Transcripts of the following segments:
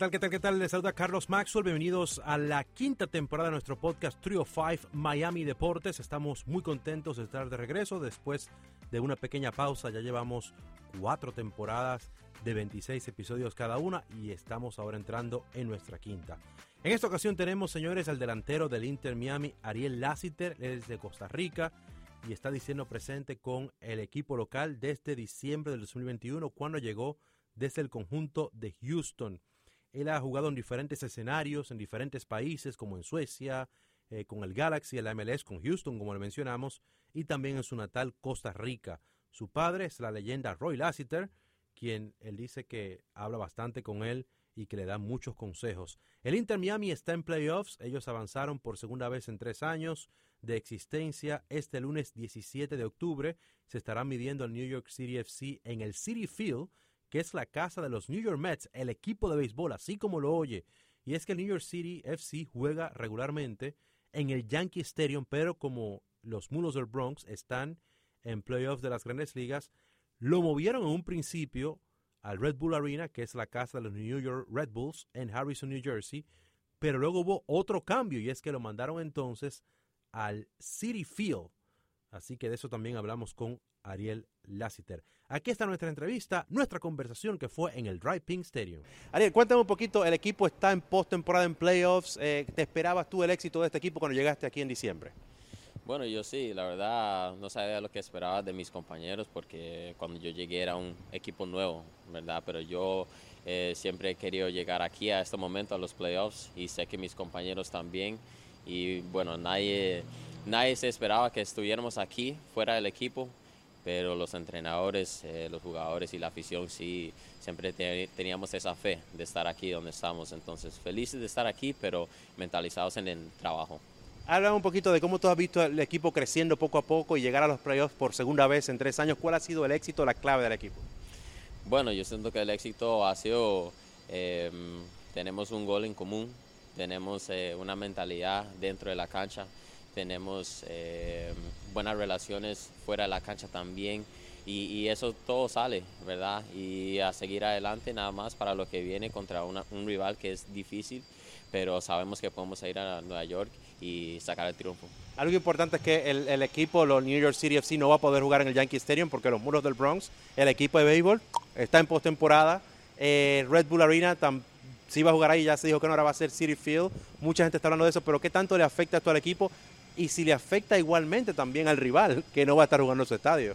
tal, qué tal, qué tal? Les saluda Carlos Maxwell. Bienvenidos a la quinta temporada de nuestro podcast Trio 5 Miami Deportes. Estamos muy contentos de estar de regreso después de una pequeña pausa. Ya llevamos cuatro temporadas de 26 episodios cada una y estamos ahora entrando en nuestra quinta. En esta ocasión tenemos, señores, al delantero del Inter Miami, Ariel Lassiter, él es de Costa Rica y está diciendo presente con el equipo local desde diciembre del 2021 cuando llegó desde el conjunto de Houston. Él ha jugado en diferentes escenarios, en diferentes países, como en Suecia, eh, con el Galaxy, el MLS, con Houston, como le mencionamos, y también en su natal Costa Rica. Su padre es la leyenda Roy Lassiter, quien él dice que habla bastante con él y que le da muchos consejos. El Inter Miami está en playoffs, ellos avanzaron por segunda vez en tres años de existencia. Este lunes 17 de octubre se estará midiendo el New York City FC en el City Field que es la casa de los New York Mets, el equipo de béisbol, así como lo oye. Y es que el New York City FC juega regularmente en el Yankee Stadium, pero como los Mulos del Bronx están en playoffs de las grandes ligas, lo movieron en un principio al Red Bull Arena, que es la casa de los New York Red Bulls en Harrison, New Jersey, pero luego hubo otro cambio y es que lo mandaron entonces al City Field. Así que de eso también hablamos con Ariel Lassiter. Aquí está nuestra entrevista, nuestra conversación que fue en el Dry Pink Stadium. Ariel, cuéntame un poquito, el equipo está en postemporada en playoffs. Eh, ¿Te esperabas tú el éxito de este equipo cuando llegaste aquí en diciembre? Bueno, yo sí, la verdad no sabía lo que esperaba de mis compañeros porque cuando yo llegué era un equipo nuevo, ¿verdad? Pero yo eh, siempre he querido llegar aquí a este momento, a los playoffs, y sé que mis compañeros también. Y bueno, nadie, nadie se esperaba que estuviéramos aquí, fuera del equipo, pero los entrenadores, eh, los jugadores y la afición sí siempre teníamos esa fe de estar aquí donde estamos. Entonces, felices de estar aquí, pero mentalizados en el trabajo. Habla un poquito de cómo tú has visto el equipo creciendo poco a poco y llegar a los playoffs por segunda vez en tres años. ¿Cuál ha sido el éxito, la clave del equipo? Bueno, yo siento que el éxito ha sido, em, tenemos un gol en común, tenemos eh, una mentalidad dentro de la cancha tenemos eh, buenas relaciones fuera de la cancha también y, eso todo sale, ¿verdad? Y a seguir adelante nada más para lo que viene contra un rival que es difícil, pero sabemos que podemos ir a Nueva York y sacar el triunfo. Algo importante es que el, equipo, los New York City FC, no va a poder jugar en el Yankee Stadium porque los muros del Bronx, el equipo de béisbol, está en postemporada. Eh, Red Bull Arena sí va a jugar ahí, ya se dijo que no ahora va a ser City Field. Mucha gente está hablando de eso, pero ¿qué tanto le afecta esto al equipo? Y si le afecta igualmente también al rival que no va a estar jugando su estadio.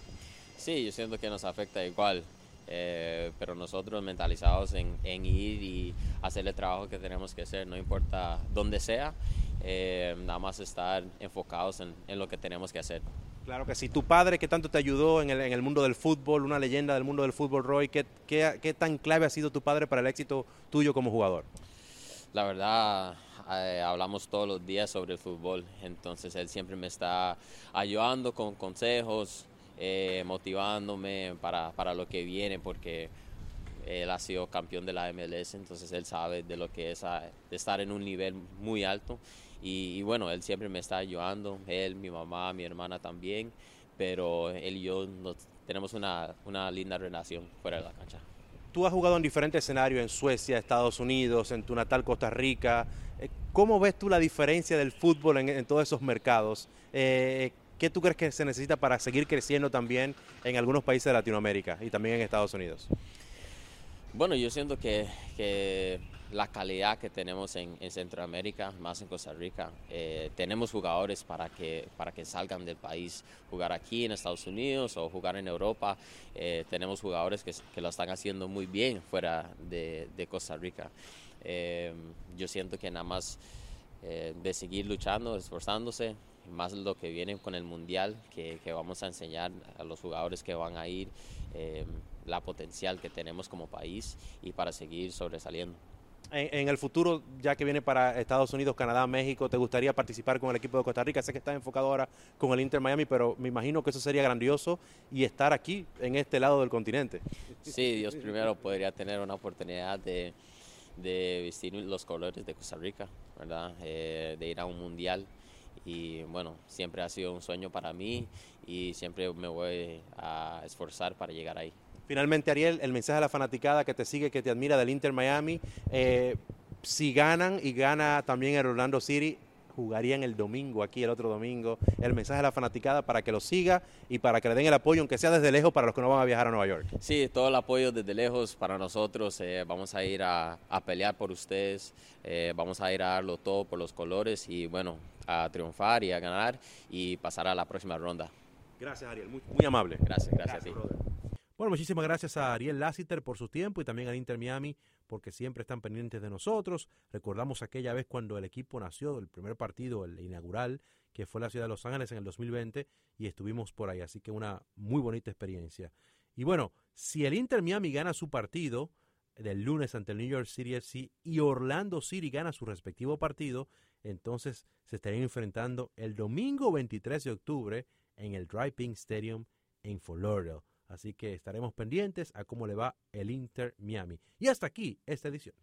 Sí, yo siento que nos afecta igual, eh, pero nosotros mentalizados en, ir y hacer el trabajo que tenemos que hacer, no importa dónde sea, eh, nada más estar enfocados en, lo que tenemos que hacer. Claro que sí. Tu padre, que tanto te ayudó en el, mundo del fútbol, una leyenda del mundo del fútbol, Roy, ¿qué, qué tan clave ha sido tu padre para el éxito tuyo como jugador? La verdad, eh, hablamos todos los días sobre el fútbol, entonces él siempre me está ayudando con consejos, eh, motivándome para, para, lo que viene, porque él ha sido campeón de la MLS, entonces él sabe de lo que es estar en un nivel muy alto. Y, bueno, él siempre me está ayudando, él, mi mamá, mi hermana también, pero él y yo tenemos una, una linda relación fuera de la cancha. Tú has jugado en diferentes escenarios, en Suecia, Estados Unidos, en tu natal Costa Rica. Eh, ¿Cómo ves tú la diferencia del fútbol en, todos esos mercados? Eh, ¿Qué tú crees que se necesita para seguir creciendo también en algunos países de Latinoamérica y también en Estados Unidos? Bueno, yo siento que, que la calidad que tenemos en, Centroamérica, más en Costa Rica. Eh, tenemos jugadores para que, para que salgan del país, jugar aquí en Estados Unidos o jugar en Europa. Eh, tenemos jugadores que, lo están haciendo muy bien fuera de, Costa Rica. Eh, yo siento que nada más de seguir luchando, esforzándose, más lo que viene con el Mundial, que, que vamos a enseñar a los jugadores que van a ir la potencial que tenemos como país y para seguir sobresaliendo en, el futuro, ya que viene para Estados Unidos, Canadá, México, ¿te gustaría participar con el equipo de Costa Rica? Sé que estás enfocado ahora con el Inter Miami, pero me imagino que eso sería grandioso y estar aquí, en este lado del continente. Sí, Dios primero podría tener una oportunidad de, vestir los colores de Costa Rica, ¿verdad? Eh, de ir a un mundial. Y bueno, siempre ha sido un sueño para mí y siempre me voy a esforzar para llegar ahí. Finalmente, Ariel, el mensaje a la fanaticada que te sigue, que te admira del Inter Miami. Eh, si ganan y gana también el Orlando City, jugarían el domingo, aquí el otro domingo. El mensaje a la fanaticada para que lo siga y para que le den el apoyo, aunque sea desde lejos, para los que no van a viajar a Nueva York. Sí, todo el apoyo desde lejos para nosotros. Eh, vamos a ir a, pelear por ustedes, eh, vamos a ir a darlo todo por los colores y bueno, a triunfar y a ganar y pasar a la próxima ronda. Gracias, Ariel. Muy, muy amable. Gracias, gracias, a ti. Bueno, muchísimas gracias a Ariel Lassiter por su tiempo y también al Inter Miami porque siempre están pendientes de nosotros. Recordamos aquella vez cuando el equipo nació, el primer partido, el inaugural, que fue la ciudad de Los Ángeles en el 2020 y estuvimos por ahí, así que una muy bonita experiencia. Y bueno, si el Inter Miami gana su partido del lunes ante el New York City FC y Orlando City gana su respectivo partido, entonces se estarían enfrentando el domingo 23 de octubre en el Dry Pink Stadium en Lauderdale. Así que estaremos pendientes a cómo le va el Inter Miami. Y hasta aquí esta edición.